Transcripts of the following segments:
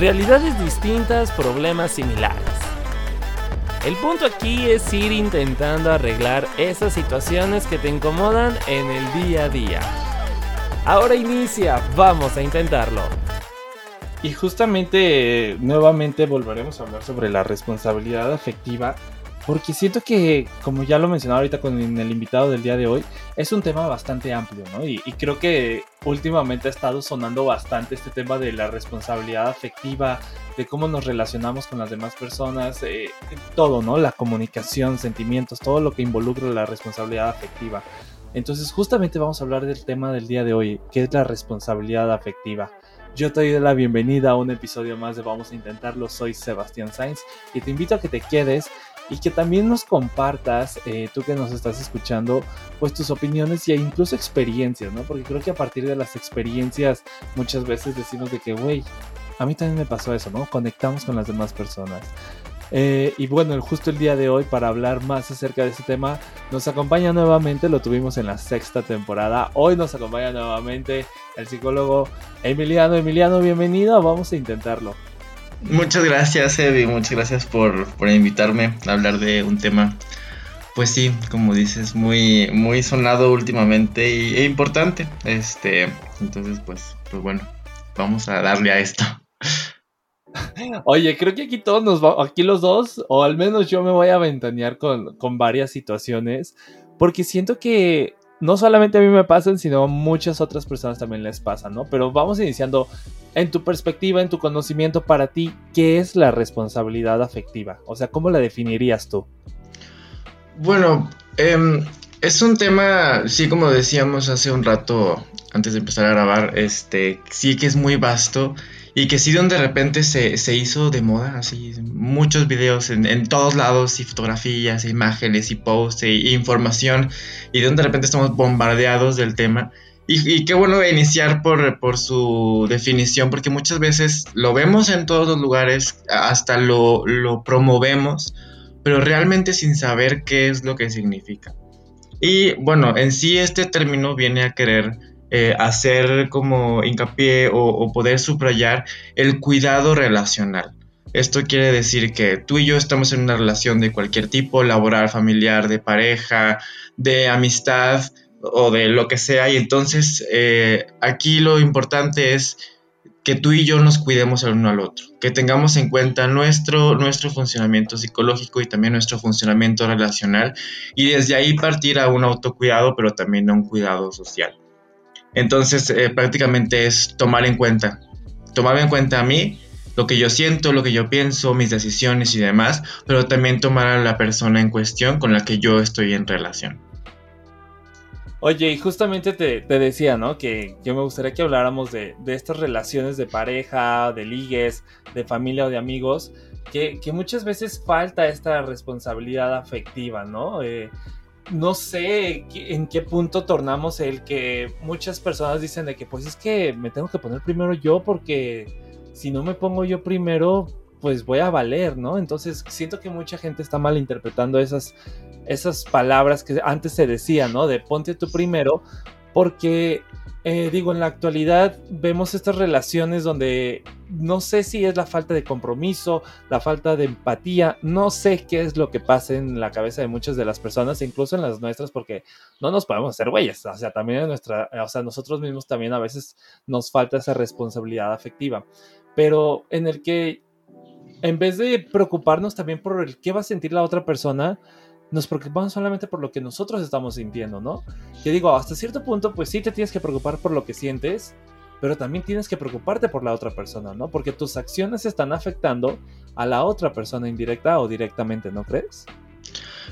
Realidades distintas, problemas similares. El punto aquí es ir intentando arreglar esas situaciones que te incomodan en el día a día. Ahora inicia, vamos a intentarlo. Y justamente nuevamente volveremos a hablar sobre la responsabilidad afectiva porque siento que, como ya lo mencionaba ahorita con el invitado del día de hoy, es un tema bastante amplio, ¿no? Y, creo que últimamente ha estado sonando bastante este tema de la responsabilidad afectiva, de cómo nos relacionamos con las demás personas, eh, todo, ¿no? La comunicación, sentimientos, todo lo que involucra la responsabilidad afectiva. Entonces, justamente vamos a hablar del tema del día de hoy, que es la responsabilidad afectiva. Yo te doy la bienvenida a un episodio más de Vamos a Intentarlo. Soy Sebastián Sainz y te invito a que te quedes y que también nos compartas, eh, tú que nos estás escuchando, pues tus opiniones y incluso experiencias, ¿no? Porque creo que a partir de las experiencias muchas veces decimos de que, güey, a mí también me pasó eso, ¿no? Conectamos con las demás personas. Eh, y bueno, justo el día de hoy para hablar más acerca de este tema nos acompaña nuevamente, lo tuvimos en la sexta temporada, hoy nos acompaña nuevamente el psicólogo Emiliano. Emiliano, bienvenido, vamos a intentarlo. Muchas gracias, Evi. Muchas gracias por, invitarme a hablar de un tema, pues sí, como dices, muy, muy sonado últimamente y, e importante. Este, entonces, pues, pues bueno, vamos a darle a esto. Oye, creo que aquí todos nos va, aquí los dos, o al menos yo me voy a ventanear con, con varias situaciones, porque siento que no solamente a mí me pasan, sino a muchas otras personas también les pasan, ¿no? Pero vamos iniciando en tu perspectiva, en tu conocimiento para ti, ¿qué es la responsabilidad afectiva? O sea, ¿cómo la definirías tú? Bueno, em, es un tema, sí, como decíamos hace un rato, antes de empezar a grabar, este, sí que es muy vasto y que sí de repente se, se hizo de moda, así, muchos videos en, todos lados y fotografías, e imágenes y posts e, información y de donde de repente estamos bombardeados del tema. Y, qué bueno iniciar por, por, su definición, porque muchas veces lo vemos en todos los lugares, hasta lo, lo promovemos, pero realmente sin saber qué es lo que significa. Y bueno, en sí este término viene a querer eh, hacer como hincapié o, poder subrayar el cuidado relacional. Esto quiere decir que tú y yo estamos en una relación de cualquier tipo, laboral, familiar, de pareja, de amistad o de lo que sea. Y entonces eh, aquí lo importante es que tú y yo nos cuidemos el uno al otro, que tengamos en cuenta nuestro, nuestro funcionamiento psicológico y también nuestro funcionamiento relacional y desde ahí partir a un autocuidado, pero también a un cuidado social. Entonces, eh, prácticamente es tomar en cuenta, tomar en cuenta a mí, lo que yo siento, lo que yo pienso, mis decisiones y demás, pero también tomar a la persona en cuestión con la que yo estoy en relación. Oye, y justamente te, decía, ¿no? Que yo me gustaría que habláramos de, estas relaciones de pareja, de ligues, de familia o de amigos, que, muchas veces falta esta responsabilidad afectiva, ¿no? Eh, no sé en qué punto tornamos el que muchas personas dicen de que pues es que me tengo que poner primero yo porque si no me pongo yo primero pues voy a valer, ¿no? Entonces siento que mucha gente está malinterpretando esas, esas palabras que antes se decían, ¿no? De ponte tú primero porque eh, digo, en la actualidad vemos estas relaciones donde no sé si es la falta de compromiso, la falta de empatía, no sé qué es lo que pasa en la cabeza de muchas de las personas, incluso en las nuestras, porque no nos podemos hacer güeyes, o sea, también en nuestra, o sea, nosotros mismos también a veces nos falta esa responsabilidad afectiva, pero en el que en vez de preocuparnos también por el qué va a sentir la otra persona, nos preocupamos solamente por lo que nosotros estamos sintiendo, ¿no? Que digo, hasta cierto punto, pues sí te tienes que preocupar por lo que sientes, pero también tienes que preocuparte por la otra persona, ¿no? Porque tus acciones están afectando a la otra persona indirecta o directamente, ¿no crees?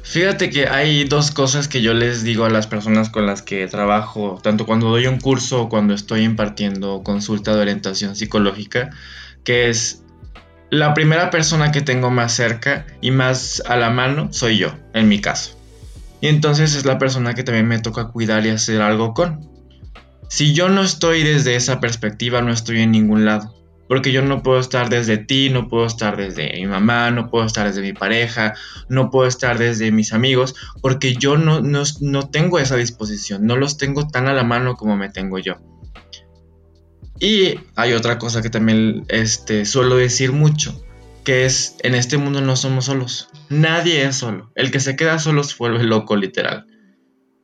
Fíjate que hay dos cosas que yo les digo a las personas con las que trabajo, tanto cuando doy un curso o cuando estoy impartiendo consulta de orientación psicológica, que es la primera persona que tengo más cerca y más a la mano soy yo, en mi caso. Y entonces es la persona que también me toca cuidar y hacer algo con. Si yo no estoy desde esa perspectiva, no estoy en ningún lado. Porque yo no puedo estar desde ti, no puedo estar desde mi mamá, no puedo estar desde mi pareja, no puedo estar desde mis amigos, porque yo no, no, no tengo esa disposición, no los tengo tan a la mano como me tengo yo. Y hay otra cosa que también este, suelo decir mucho, que es, en este mundo no somos solos. Nadie es solo. El que se queda solo se vuelve loco, literal.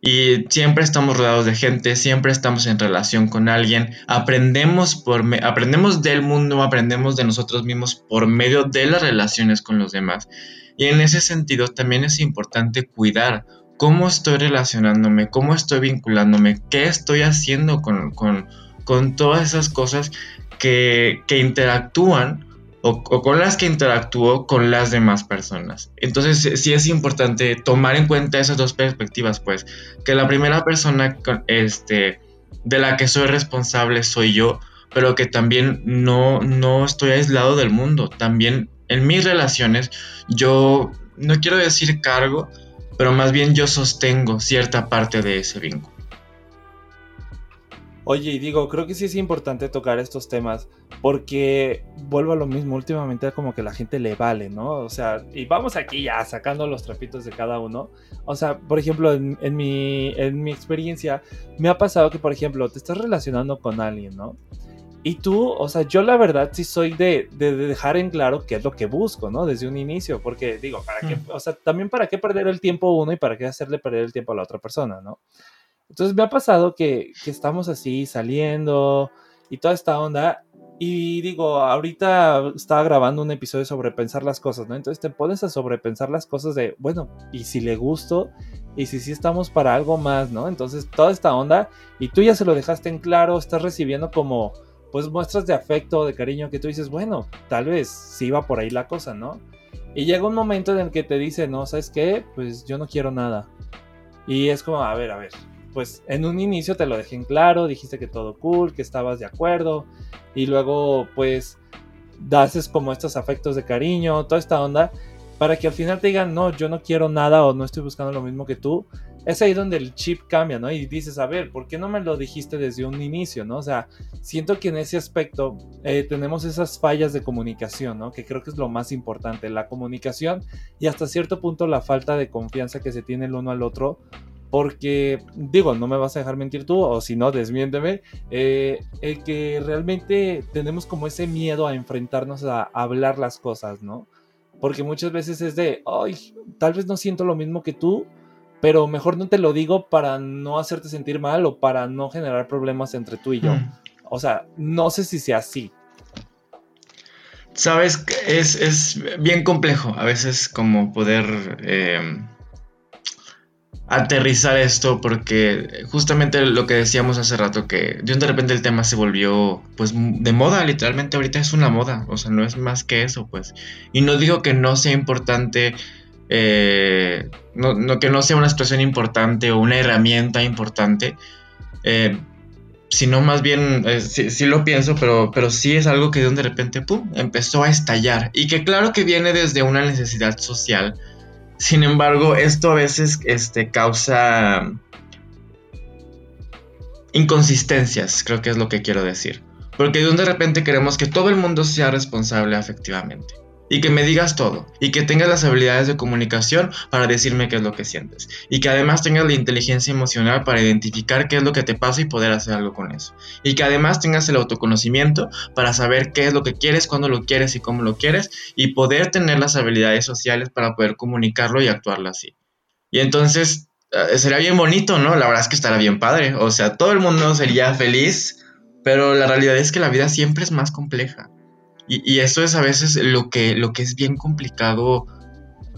Y siempre estamos rodeados de gente, siempre estamos en relación con alguien, aprendemos, por aprendemos del mundo, aprendemos de nosotros mismos por medio de las relaciones con los demás. Y en ese sentido también es importante cuidar cómo estoy relacionándome, cómo estoy vinculándome, qué estoy haciendo con, con, todas esas cosas que, que interactúan o, con las que interactúo con las demás personas. Entonces sí es importante tomar en cuenta esas dos perspectivas, pues, que la primera persona este, de la que soy responsable soy yo, pero que también no, no estoy aislado del mundo. También en mis relaciones yo no quiero decir cargo, pero más bien yo sostengo cierta parte de ese vínculo. Oye, y digo, creo que sí es importante tocar estos temas porque vuelvo a lo mismo, últimamente como que la gente le vale, ¿no? O sea, y vamos aquí ya sacando los trapitos de cada uno. O sea, por ejemplo, en, mi, en mi experiencia me ha pasado que, por ejemplo, te estás relacionando con alguien, ¿no? Y tú, o sea, yo la verdad sí soy de, de, dejar en claro qué es lo que busco, ¿no? Desde un inicio, porque digo, ¿para qué? O sea, también para qué perder el tiempo uno y para qué hacerle perder el tiempo a la otra persona, ¿no? Entonces me ha pasado que, que estamos así saliendo y toda esta onda. Y digo, ahorita estaba grabando un episodio sobre pensar las cosas, ¿no? Entonces te pones a sobrepensar las cosas de, bueno, y si le gusto, y si sí estamos para algo más, ¿no? Entonces toda esta onda, y tú ya se lo dejaste en claro, estás recibiendo como, pues muestras de afecto, de cariño, que tú dices, bueno, tal vez sí va por ahí la cosa, ¿no? Y llega un momento en el que te dice, no, ¿sabes qué? Pues yo no quiero nada. Y es como, a ver, a ver, pues en un inicio te lo dejé en claro, dijiste que todo cool, que estabas de acuerdo, y luego pues dases como estos afectos de cariño, toda esta onda, para que al final te digan, no, yo no quiero nada o no estoy buscando lo mismo que tú. Es ahí donde el chip cambia, ¿no? Y dices, a ver, ¿por qué no me lo dijiste desde un inicio, ¿no? O sea, siento que en ese aspecto eh, tenemos esas fallas de comunicación, ¿no? Que creo que es lo más importante, la comunicación y hasta cierto punto la falta de confianza que se tiene el uno al otro porque, digo, no me vas a dejar mentir tú, o si no, desmiénteme, eh, el que realmente tenemos como ese miedo a enfrentarnos a, hablar las cosas, ¿no? Porque muchas veces es de, ay, tal vez no siento lo mismo que tú, pero mejor no te lo digo para no hacerte sentir mal o para no generar problemas entre tú y yo. Hmm. O sea, no sé si sea así. Sabes, es, es bien complejo a veces como poder... Eh, aterrizar esto porque justamente lo que decíamos hace rato que de repente el tema se volvió pues de moda literalmente ahorita es una moda o sea no es más que eso pues. Y no digo que no sea importante eh, no, que no sea una situación importante o una herramienta importante eh, sino más bien eh, sí, lo pienso pero pero sí es algo que de repente pum empezó a estallar. Y que claro que viene desde una necesidad social sin embargo, esto a veces este, causa inconsistencias, creo que es lo que quiero decir. Porque de repente queremos que todo el mundo sea responsable afectivamente y que me digas todo y que tengas las habilidades de comunicación para decirme qué es lo que sientes y que además tengas la inteligencia emocional para identificar qué es lo que te pasa y poder hacer algo con eso y que además tengas el autoconocimiento para saber qué es lo que quieres, cuándo lo quieres y cómo lo quieres y poder tener las habilidades sociales para poder comunicarlo y actuarlo así. Y entonces eh, sería bien bonito, ¿no? La verdad es que estará bien padre, o sea, todo el mundo sería feliz, pero la realidad es que la vida siempre es más compleja. Y, eso es a veces lo que, lo que es bien complicado,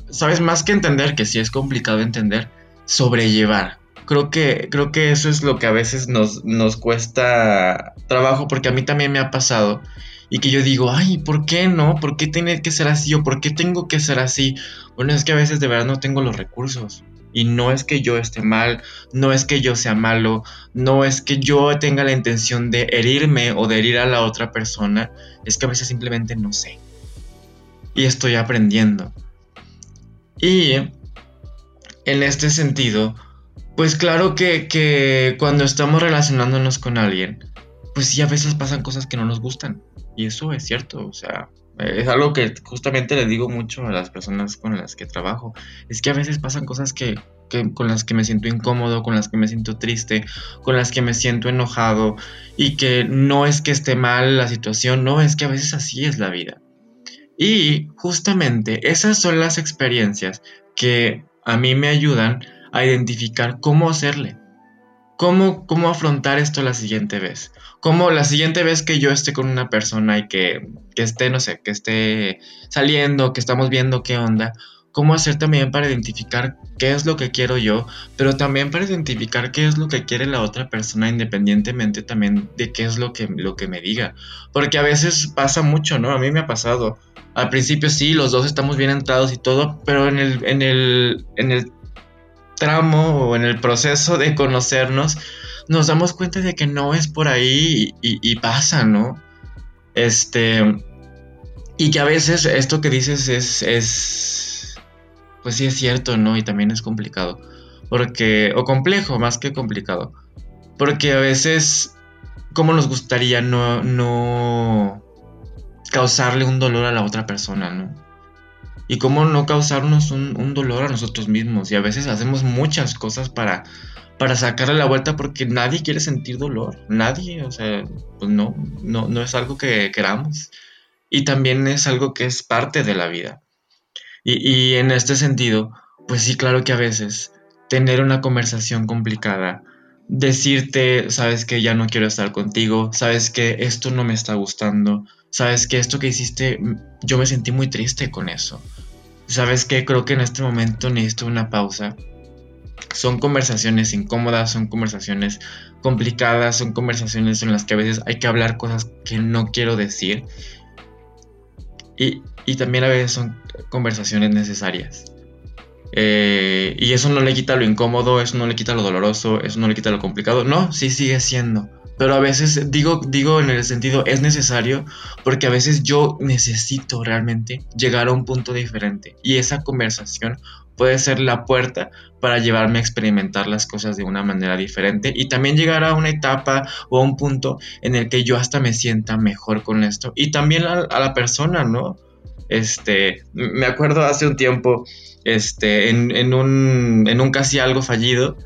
sabes, más que entender, que sí es complicado entender, sobrellevar. Creo que, creo que eso es lo que a veces nos, nos cuesta trabajo, porque a mí también me ha pasado. Y que yo digo, ay, ¿por qué no? ¿Por qué tiene que ser así? ¿O por qué tengo que ser así? Bueno, es que a veces de verdad no tengo los recursos. Y no es que yo esté mal, no es que yo sea malo, no es que yo tenga la intención de herirme o de herir a la otra persona, es que a veces simplemente no sé. Y estoy aprendiendo. Y en este sentido, pues claro que, que cuando estamos relacionándonos con alguien, pues sí a veces pasan cosas que no nos gustan. Y eso es cierto, o sea, es algo que justamente le digo mucho a las personas con las que trabajo. Es que a veces pasan cosas que, con las que me siento incómodo, con las que me siento triste, con las que me siento enojado y que no es que esté mal la situación, no, es que a veces así es la vida. Y justamente esas son las experiencias que a mí me ayudan a identificar cómo hacerle, cómo, cómo afrontar esto la siguiente vez. Cómo la siguiente vez que yo esté con una persona y que, que esté, no sé, que esté saliendo, que estamos viendo qué onda, cómo hacer también para identificar qué es lo que quiero yo, pero también para identificar qué es lo que quiere la otra persona independientemente también de qué es lo que, lo que me diga. Porque a veces pasa mucho, ¿no? A mí me ha pasado. Al principio sí, los dos estamos bien entrados y todo, pero en el, en el, en el tramo o en el proceso de conocernos, nos damos cuenta de que no es por ahí y, pasa, ¿no? Este. Y que a veces esto que dices es, es. Pues sí es cierto, ¿no? Y también es complicado. Porque. O complejo, más que complicado. Porque a veces. Como nos gustaría no. no causarle un dolor a la otra persona, ¿no? Y cómo no causarnos un, dolor a nosotros mismos. Y a veces hacemos muchas cosas para, para sacarle la vuelta porque nadie quiere sentir dolor. Nadie, o sea, pues no, no, no es algo que queramos. Y también es algo que es parte de la vida. Y, y en este sentido, pues sí, claro que a veces tener una conversación complicada, decirte, sabes que ya no quiero estar contigo, sabes que esto no me está gustando, sabes que esto que hiciste, yo me sentí muy triste con eso. Sabes que creo que en este momento necesito una pausa. Son conversaciones incómodas, son conversaciones complicadas, son conversaciones en las que a veces hay que hablar cosas que no quiero decir. Y, y también a veces son conversaciones necesarias. Eh, y eso no le quita lo incómodo, eso no le quita lo doloroso, eso no le quita lo complicado. No, sí sigue siendo. Pero a veces digo, digo en el sentido es necesario porque a veces yo necesito realmente llegar a un punto diferente y esa conversación puede ser la puerta para llevarme a experimentar las cosas de una manera diferente y también llegar a una etapa o a un punto en el que yo hasta me sienta mejor con esto y también a, la persona, ¿no? Este, me acuerdo hace un tiempo, este, en, en, un, en un casi algo fallido,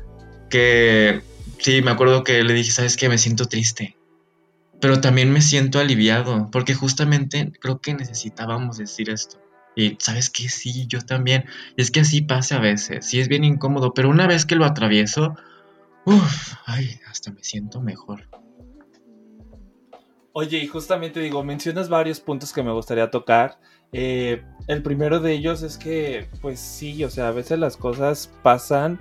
que Sí, me acuerdo que le dije, ¿sabes qué? Me siento triste. Pero también me siento aliviado, porque justamente creo que necesitábamos decir esto. Y sabes qué? sí, yo también. Y es que así pasa a veces, sí es bien incómodo, pero una vez que lo atravieso, uff, ay, hasta me siento mejor. Oye, y justamente digo, mencionas varios puntos que me gustaría tocar. Eh, el primero de ellos es que, pues sí, o sea, a veces las cosas pasan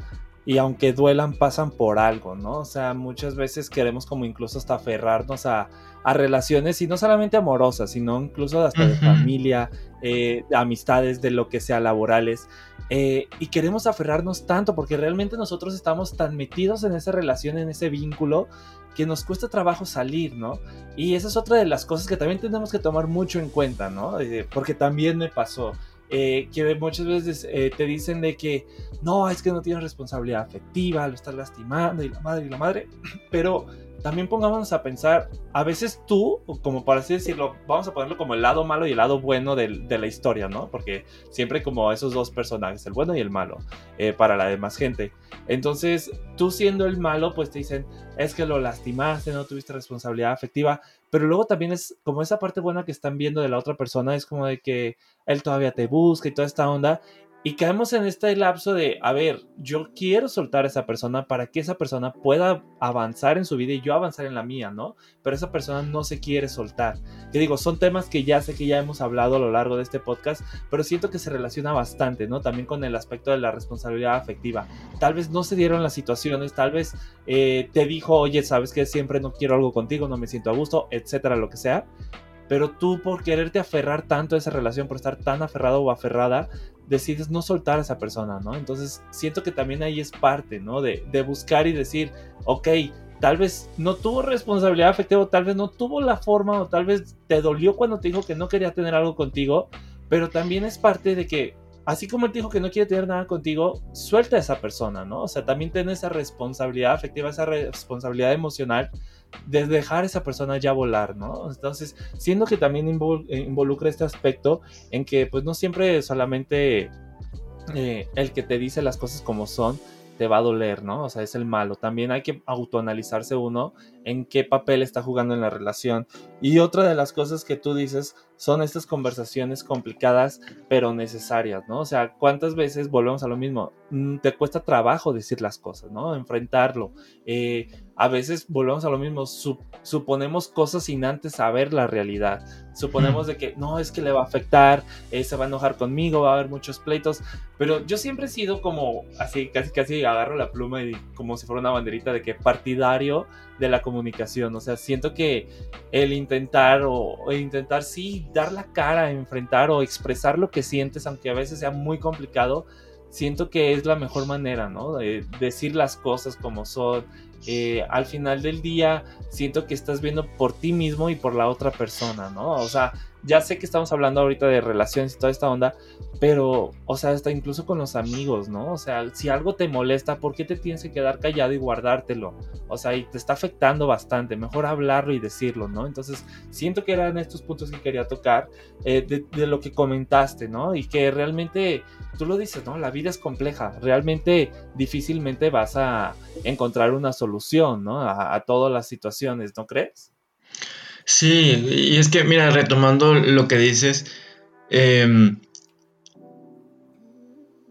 y aunque duelan pasan por algo, ¿no? O sea, muchas veces queremos como incluso hasta aferrarnos a, relaciones y no solamente amorosas, sino incluso hasta de familia, eh, de amistades, de lo que sea laborales. Eh, y queremos aferrarnos tanto porque realmente nosotros estamos tan metidos en esa relación, en ese vínculo, que nos cuesta trabajo salir, ¿no? Y esa es otra de las cosas que también tenemos que tomar mucho en cuenta, ¿no? Eh, porque también me pasó. Eh, que muchas veces eh, te dicen de que no, es que no tienes responsabilidad afectiva, lo estás lastimando y la madre y la madre, pero también pongámonos a pensar, a veces tú, como para así decirlo, vamos a ponerlo como el lado malo y el lado bueno de, la historia, ¿no? Porque siempre como esos dos personajes, el bueno y el malo, eh, para la demás gente. Entonces, tú siendo el malo, pues te dicen, es que lo lastimaste, no tuviste responsabilidad afectiva, pero luego también es como esa parte buena que están viendo de la otra persona, es como de que él todavía te busca y toda esta onda, y caemos en este lapso de, a ver, yo quiero soltar a esa persona para que esa persona pueda avanzar en su vida y yo avanzar en la mía, ¿no? Pero esa persona no se quiere soltar. Te digo, son temas que ya sé que ya hemos hablado a lo largo de este podcast, pero siento que se relaciona bastante, ¿no? También con el aspecto de la responsabilidad afectiva. Tal vez no se dieron las situaciones, tal vez eh, te dijo, oye, sabes que siempre no quiero algo contigo, no me siento a gusto, etcétera, lo que sea pero tú por quererte aferrar tanto a esa relación, por estar tan aferrado o aferrada, decides no soltar a esa persona, ¿no? Entonces siento que también ahí es parte, ¿no? De, buscar y decir, ok, tal vez no tuvo responsabilidad afectiva, tal vez no tuvo la forma, o tal vez te dolió cuando te dijo que no quería tener algo contigo, pero también es parte de que, así como él dijo que no quiere tener nada contigo, suelta a esa persona, ¿no? O sea, también ten esa responsabilidad afectiva, esa responsabilidad emocional de dejar a esa persona ya volar, ¿no? Entonces, siendo que también involucra este aspecto en que pues no siempre solamente eh, el que te dice las cosas como son te va a doler, ¿no? O sea, es el malo. También hay que autoanalizarse uno en qué papel está jugando en la relación. Y otra de las cosas que tú dices son estas conversaciones complicadas pero necesarias, ¿no? O sea, ¿cuántas veces volvemos a lo mismo? Mm, te cuesta trabajo decir las cosas, ¿no? Enfrentarlo. Eh, a veces volvemos a lo mismo, suponemos cosas sin antes saber la realidad. Suponemos de que no, es que le va a afectar, eh, se va a enojar conmigo, va a haber muchos pleitos, pero yo siempre he sido como así, casi casi agarro la pluma y como si fuera una banderita de que partidario de la comunicación, o sea, siento que el intentar o, intentar sí dar la cara, enfrentar o expresar lo que sientes, aunque a veces sea muy complicado, siento que es la mejor manera, ¿no? De decir las cosas como son, eh, al final del día siento que estás viendo por ti mismo y por la otra persona, ¿no? O sea, ya sé que estamos hablando ahorita de relaciones y toda esta onda, pero, o sea, hasta incluso con los amigos, ¿no? O sea, si algo te molesta, ¿por qué te tienes que quedar callado y guardártelo? O sea, y te está afectando bastante, mejor hablarlo y decirlo, ¿no? Entonces, siento que eran estos puntos que quería tocar eh, de, lo que comentaste, ¿no? Y que realmente, tú lo dices, ¿no? La vida es compleja, realmente difícilmente vas a encontrar una solución, ¿no? A, a todas las situaciones, ¿no crees? Sí, y es que, mira, retomando lo que dices, em,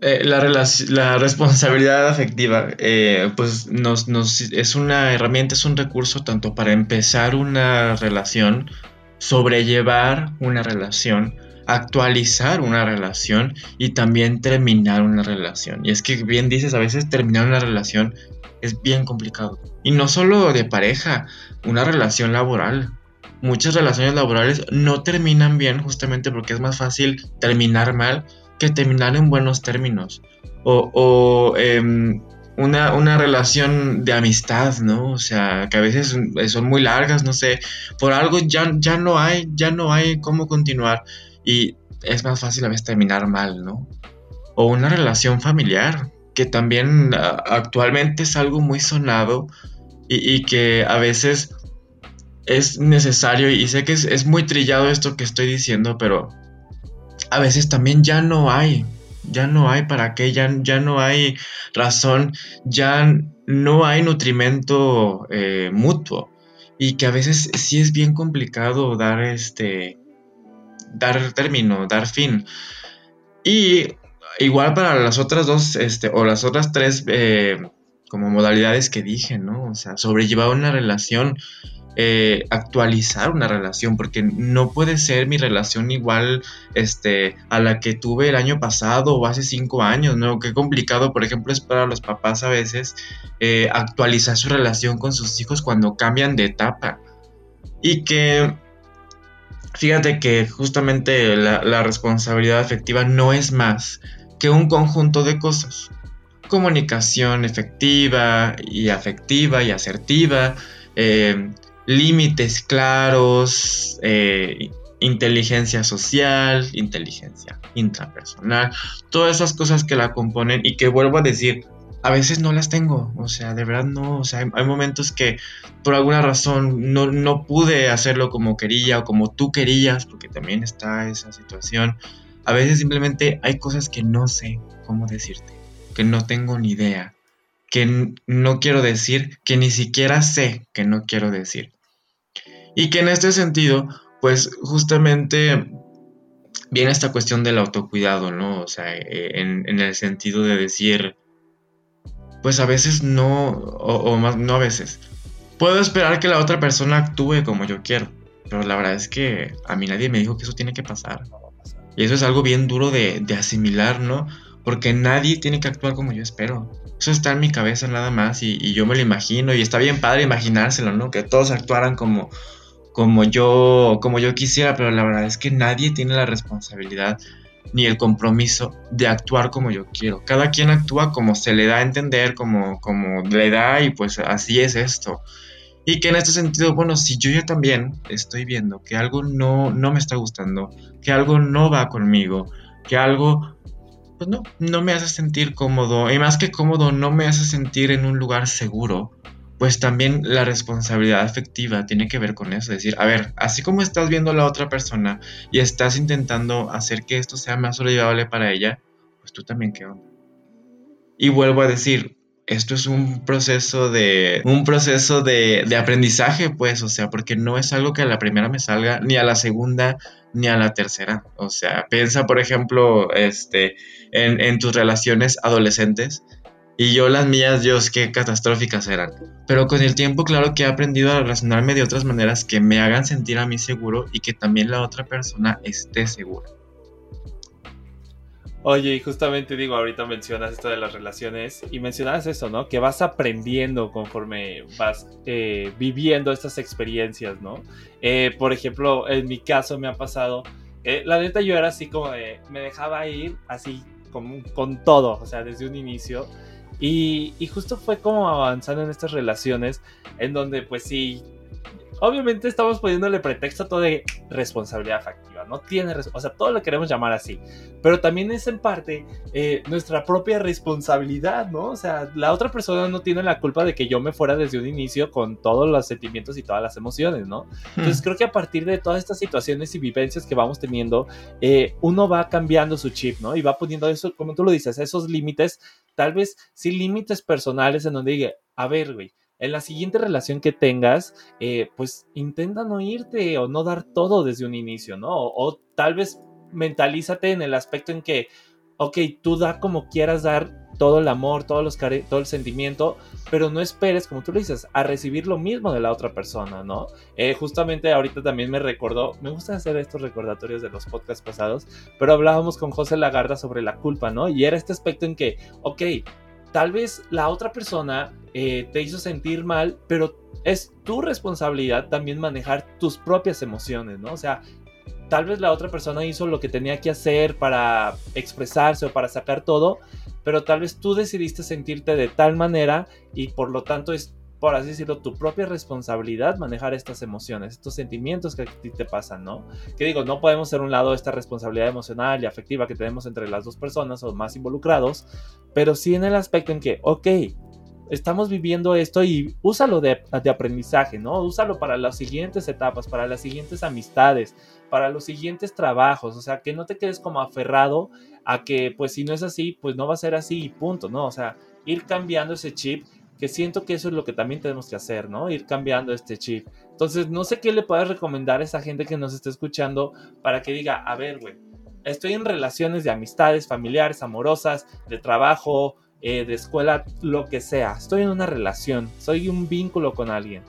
eh, la, responsabilidad afectiva, eh, pues nos, nos, es una herramienta, es un recurso tanto para empezar una relación, sobrellevar una relación, actualizar una relación y también terminar una relación. Y es que bien dices, a veces terminar una relación es bien complicado. Y no solo de pareja, una relación laboral muchas relaciones laborales no terminan bien justamente porque es más fácil terminar mal que terminar en buenos términos. O, em, una, relación de amistad, ¿no? O sea, que a veces son muy largas, no sé, por algo ya, ya no hay, ya no hay cómo continuar y es más fácil a veces terminar mal, ¿no? O una relación familiar, que también actualmente es algo muy sonado y, y que a veces es necesario y sé que es, muy trillado esto que estoy diciendo, pero a veces también ya no hay, ya no hay para qué, ya, ya no hay razón, ya no hay nutrimento eh, mutuo y que a veces sí es bien complicado dar este, dar término, dar fin. Y igual para las otras dos, este, o las otras tres eh, como modalidades que dije, ¿no? O sea, sobrellevar una relación eh, actualizar una relación, porque no puede ser mi relación igual este, a la que tuve el año pasado o hace cinco años, ¿no? Qué complicado, por ejemplo, es para los papás a veces eh, actualizar su relación con sus hijos cuando cambian de etapa. Y que, fíjate que justamente la, responsabilidad afectiva no es más que un conjunto de cosas comunicación efectiva y afectiva y asertiva, eh, límites claros, eh, inteligencia social, inteligencia intrapersonal, todas esas cosas que la componen y que vuelvo a decir, a veces no las tengo, o sea, de verdad no, o sea, hay, momentos que por alguna razón no, no, pude hacerlo como quería o como tú querías, porque también está esa situación. A veces simplemente hay cosas que no sé cómo decirte, que no tengo ni idea, que no quiero decir, que ni siquiera sé que no quiero decir. Y que en este sentido, pues justamente viene esta cuestión del autocuidado, ¿no? O sea, eh, en, el sentido de decir, pues a veces no, o, más, no a veces, puedo esperar que la otra persona actúe como yo quiero, pero la verdad es que a mí nadie me dijo que eso tiene que pasar. Y eso es algo bien duro de, asimilar, ¿no? Porque nadie tiene que actuar como yo espero. Eso está en mi cabeza nada más y, y yo me lo imagino y está bien padre imaginárselo, ¿no? Que todos actuaran como, como yo, como yo quisiera, pero la verdad es que nadie tiene la responsabilidad ni el compromiso de actuar como yo quiero. Cada quien actúa como se le da a entender, como, como le da y pues así es esto. Y que en este sentido, bueno, si yo ya también estoy viendo que algo no, no me está gustando, que algo no va conmigo, que algo, pues no, no me hace sentir cómodo, y más que cómodo, no me hace sentir en un lugar seguro, pues también la responsabilidad afectiva tiene que ver con eso, es decir, a ver, así como estás viendo a la otra persona y estás intentando hacer que esto sea más sobrellevable para ella, pues tú también qué onda. Y vuelvo a decir, esto es un proceso de un proceso de, de, aprendizaje, pues, o sea, porque no es algo que a la primera me salga, ni a la segunda, ni a la tercera. O sea, piensa, por ejemplo, este, en tus relaciones adolescentes. Y yo las mías, Dios, qué catastróficas eran. Pero con el tiempo, claro que he aprendido a relacionarme de otras maneras que me hagan sentir a mí seguro y que también la otra persona esté segura. Oye, y justamente digo, ahorita mencionas esto de las relaciones y mencionas eso, ¿no? Que vas aprendiendo conforme vas eh, viviendo estas experiencias, ¿no? Eh, por ejemplo, en mi caso me ha pasado, eh, la neta yo era así como de, me dejaba ir así con, con todo, o sea, desde un inicio. Y, justo fue como avanzando en estas relaciones en donde pues sí, obviamente estamos poniéndole pretexto a todo de responsabilidad afectiva, no tiene, o sea, todo lo queremos llamar así, pero también es en parte eh, nuestra propia responsabilidad, ¿no? O sea, la otra persona no tiene la culpa de que yo me fuera desde un inicio con todos los sentimientos y todas las emociones, ¿no? Entonces hmm. creo que a partir de todas estas situaciones y vivencias que vamos teniendo, eh, uno va cambiando su chip, ¿no? Y va poniendo eso, como tú lo dices, esos límites, tal vez sin límites personales en donde diga, a ver, güey, en la siguiente relación que tengas, eh, pues intenta no irte o no dar todo desde un inicio, ¿no? O, tal vez mentalízate en el aspecto en que, ok, tú da como quieras dar todo el amor, todos los todo el sentimiento, pero no esperes, como tú lo dices, a recibir lo mismo de la otra persona, ¿no? Eh, justamente ahorita también me recordó, me gusta hacer estos recordatorios de los podcasts pasados, pero hablábamos con José Lagarda sobre la culpa, ¿no? Y era este aspecto en que, ok, tal vez la otra persona eh, te hizo sentir mal, pero es tu responsabilidad también manejar tus propias emociones, ¿no? O sea, tal vez la otra persona hizo lo que tenía que hacer para expresarse o para sacar todo, pero tal vez tú decidiste sentirte de tal manera y por lo tanto es por así decirlo, tu propia responsabilidad manejar estas emociones, estos sentimientos que a ti te pasan, ¿no? Que digo, no podemos ser un lado esta responsabilidad emocional y afectiva que tenemos entre las dos personas o más involucrados, pero sí en el aspecto en que, ok, estamos viviendo esto y úsalo de, de, aprendizaje, ¿no? Úsalo para las siguientes etapas, para las siguientes amistades, para los siguientes trabajos, o sea, que no te quedes como aferrado a que, pues si no es así, pues no va a ser así y punto, ¿no? O sea, ir cambiando ese chip que siento que eso es lo que también tenemos que hacer, ¿no? Ir cambiando este chip. Entonces, no sé qué le puedes recomendar a esa gente que nos está escuchando para que diga, a ver, güey, estoy en relaciones de amistades, familiares, amorosas, de trabajo, eh, de escuela, lo que sea. Estoy en una relación, soy un vínculo con alguien.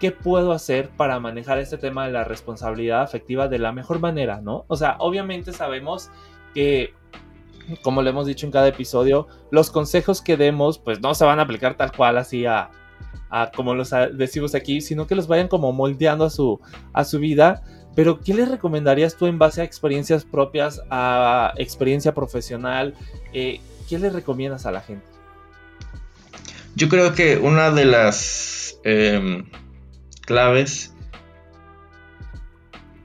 ¿Qué puedo hacer para manejar este tema de la responsabilidad afectiva de la mejor manera, no? O sea, obviamente sabemos que como le hemos dicho en cada episodio, los consejos que demos pues no se van a aplicar tal cual así a, como los decimos aquí, sino que los vayan como moldeando a su, a su vida. Pero, ¿qué les recomendarías tú en base a experiencias propias, a experiencia profesional? Eh, ¿Qué le recomiendas a la gente? Yo creo que una de las em, claves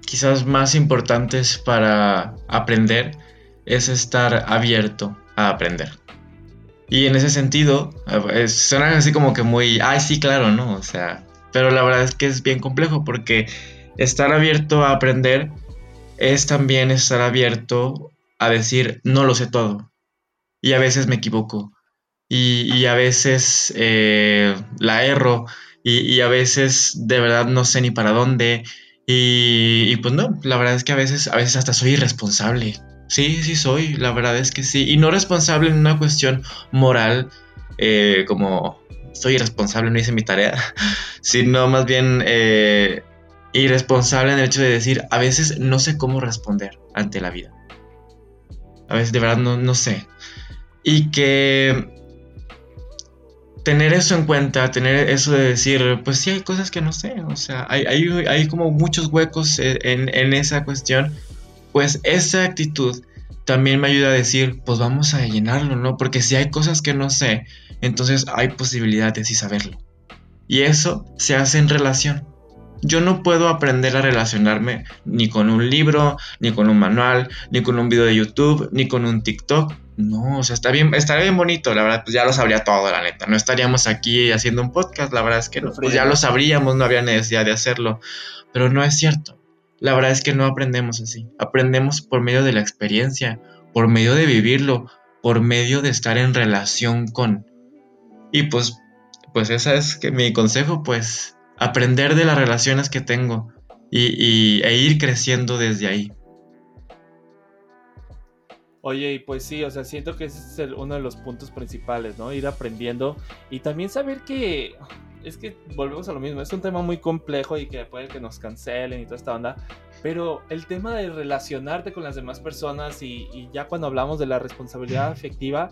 quizás más importantes para aprender es estar abierto a aprender. Y en ese sentido, suena así como que muy, ay, sí, claro, ¿no? O sea, pero la verdad es que es bien complejo porque estar abierto a aprender es también estar abierto a decir, no lo sé todo. Y a veces me equivoco. Y, a veces eh, la erro. Y, a veces de verdad no sé ni para dónde. Y, y, pues no, la verdad es que a veces, a veces hasta soy irresponsable. Sí, sí soy, la verdad es que sí. Y no responsable en una cuestión moral, eh, como soy irresponsable, no hice mi tarea, sino más bien eh, irresponsable en el hecho de decir, a veces no sé cómo responder ante la vida. A veces de verdad no, no sé. Y que tener eso en cuenta, tener eso de decir, pues sí hay cosas que no sé, o sea, hay, hay, hay como muchos huecos en, en esa cuestión pues esa actitud también me ayuda a decir, pues vamos a llenarlo, ¿no? Porque si hay cosas que no sé, entonces hay posibilidad de sí saberlo. Y eso se hace en relación. Yo no puedo aprender a relacionarme ni con un libro, ni con un manual, ni con un video de YouTube, ni con un TikTok. No, o sea, está bien, estaría bien bonito, la verdad, pues ya lo sabría todo, la neta. No estaríamos aquí haciendo un podcast, la verdad es que no, pues ya lo sabríamos, no había necesidad de hacerlo. Pero no es cierto. La verdad es que no aprendemos así. Aprendemos por medio de la experiencia, por medio de vivirlo, por medio de estar en relación con. Y pues, pues ese es que mi consejo, pues aprender de las relaciones que tengo y, e ir creciendo desde ahí. Oye, y pues sí, o sea, siento que ese es uno de los puntos principales, ¿no? Ir aprendiendo y también saber que es que volvemos a lo mismo, es un tema muy complejo y que puede que nos cancelen y toda esta onda, pero el tema de relacionarte con las demás personas y, y, ya cuando hablamos de la responsabilidad afectiva,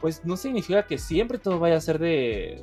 pues no significa que siempre todo vaya a ser de,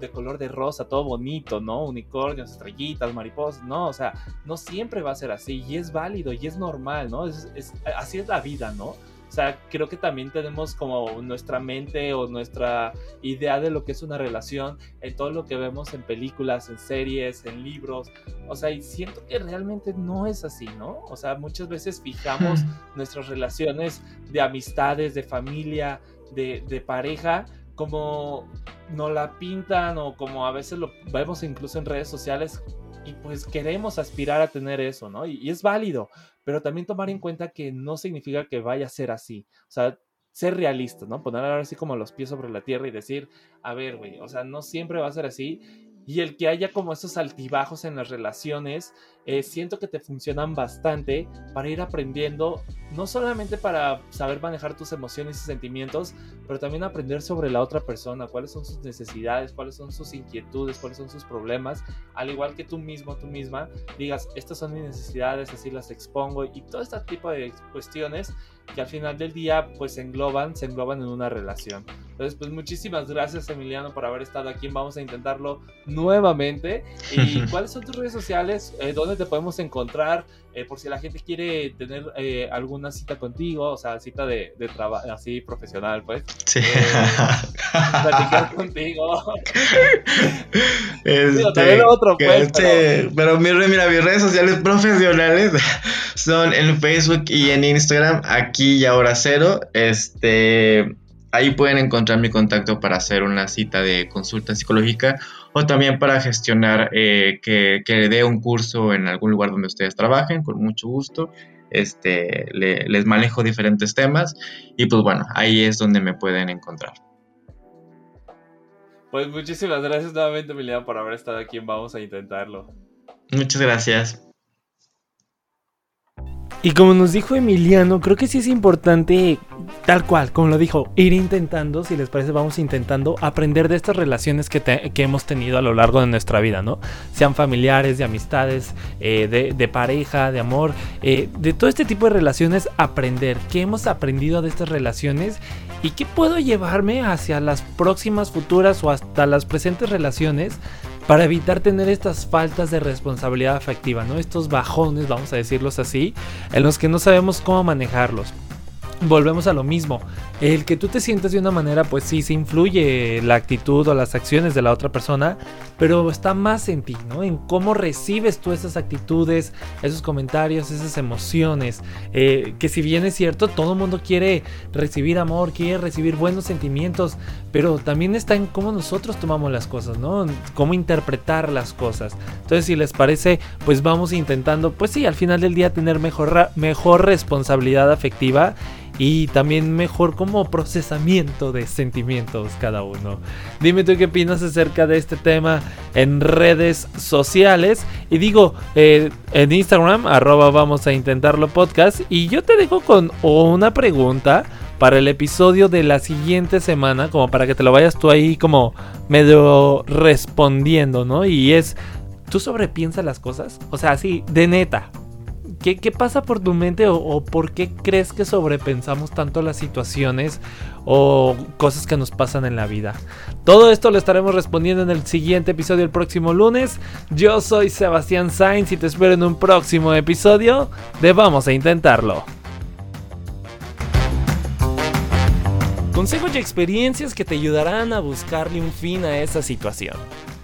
de color de rosa, todo bonito, ¿no? Unicornios, estrellitas, mariposas, no, o sea, no siempre va a ser así y es válido y es normal, ¿no? Es, es, así es la vida, ¿no? O sea, creo que también tenemos como nuestra mente o nuestra idea de lo que es una relación en todo lo que vemos en películas, en series, en libros. O sea, y siento que realmente no es así, ¿no? O sea, muchas veces fijamos nuestras relaciones de amistades, de familia, de, de pareja, como no la pintan o como a veces lo vemos incluso en redes sociales y pues queremos aspirar a tener eso, ¿no? Y, es válido, pero también tomar en cuenta que no significa que vaya a ser así. O sea, ser realista, ¿no? Poner ahora así como los pies sobre la tierra y decir, a ver, güey, o sea, no siempre va a ser así y el que haya como esos altibajos en las relaciones, eh, siento que te funcionan bastante para ir aprendiendo, no solamente para saber manejar tus emociones y sentimientos, pero también aprender sobre la otra persona, cuáles son sus necesidades, cuáles son sus inquietudes, cuáles son sus problemas, al igual que tú mismo, tú misma, digas, estas son mis necesidades, así las expongo y todo este tipo de cuestiones que al final del día pues se engloban, se engloban en una relación. Entonces pues muchísimas gracias Emiliano por haber estado aquí, vamos a intentarlo nuevamente. ¿Y cuáles son tus redes sociales? Eh, ¿Dónde te podemos encontrar? Eh, por si la gente quiere tener eh, alguna cita contigo, o sea, cita de, de trabajo así profesional, pues. Sí. platicar contigo. Este, otro, pues, pero... pero mira, mis redes sociales profesionales son en Facebook y en Instagram, aquí y ahora cero. Este, ahí pueden encontrar mi contacto para hacer una cita de consulta psicológica o también para gestionar eh, que, que dé un curso en algún lugar donde ustedes trabajen, con mucho gusto. Este, les manejo diferentes temas y pues bueno, ahí es donde me pueden encontrar. Pues muchísimas gracias nuevamente, Emiliano, por haber estado aquí Vamos a Intentarlo. Muchas gracias. Y como nos dijo Emiliano, creo que sí es importante, tal cual, como lo dijo, ir intentando, si les parece, vamos intentando aprender de estas relaciones que, que hemos tenido a lo largo de nuestra vida, ¿no? Sean familiares, de amistades, eh, de, pareja, de amor, eh, de todo este tipo de relaciones, aprender qué hemos aprendido de estas relaciones y qué puedo llevarme hacia las próximas futuras o hasta las presentes relaciones para evitar tener estas faltas de responsabilidad afectiva, ¿no? Estos bajones, vamos a decirlos así, en los que no sabemos cómo manejarlos volvemos a lo mismo. El que tú te sientas de una manera, pues sí, se influye la actitud o las acciones de la otra persona, pero está más en ti, ¿no? En cómo recibes tú esas actitudes, esos comentarios, esas emociones. Eh, que si bien es cierto, todo el mundo quiere recibir amor, quiere recibir buenos sentimientos, pero también está en cómo nosotros tomamos las cosas, ¿no? Cómo interpretar las cosas. Entonces, si les parece, pues vamos intentando, pues sí, al final del día tener mejor, mejor responsabilidad afectiva y también mejor como procesamiento de sentimientos cada uno. Dime tú qué opinas acerca de este tema en redes sociales. Y digo, eh, en Instagram, arroba vamos a intentarlo podcast. Y yo te dejo con una pregunta para el episodio de la siguiente semana, como para que te lo vayas tú ahí como medio respondiendo, ¿no? Y es, ¿tú sobrepiensas las cosas? O sea, sí, de neta, ¿Qué, pasa por tu mente o, por qué crees que sobrepensamos tanto las situaciones o cosas que nos pasan en la vida? Todo esto lo estaremos respondiendo en el siguiente episodio el próximo lunes. Yo soy Sebastián Sainz y te espero en un próximo episodio de Vamos a Intentarlo. consejos y experiencias que te ayudarán a buscarle un fin a esa situación.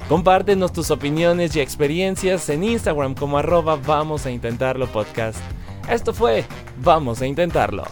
Compártenos tus opiniones y experiencias en Instagram como arroba vamos a intentarlo podcast. Esto fue Vamos a intentarlo.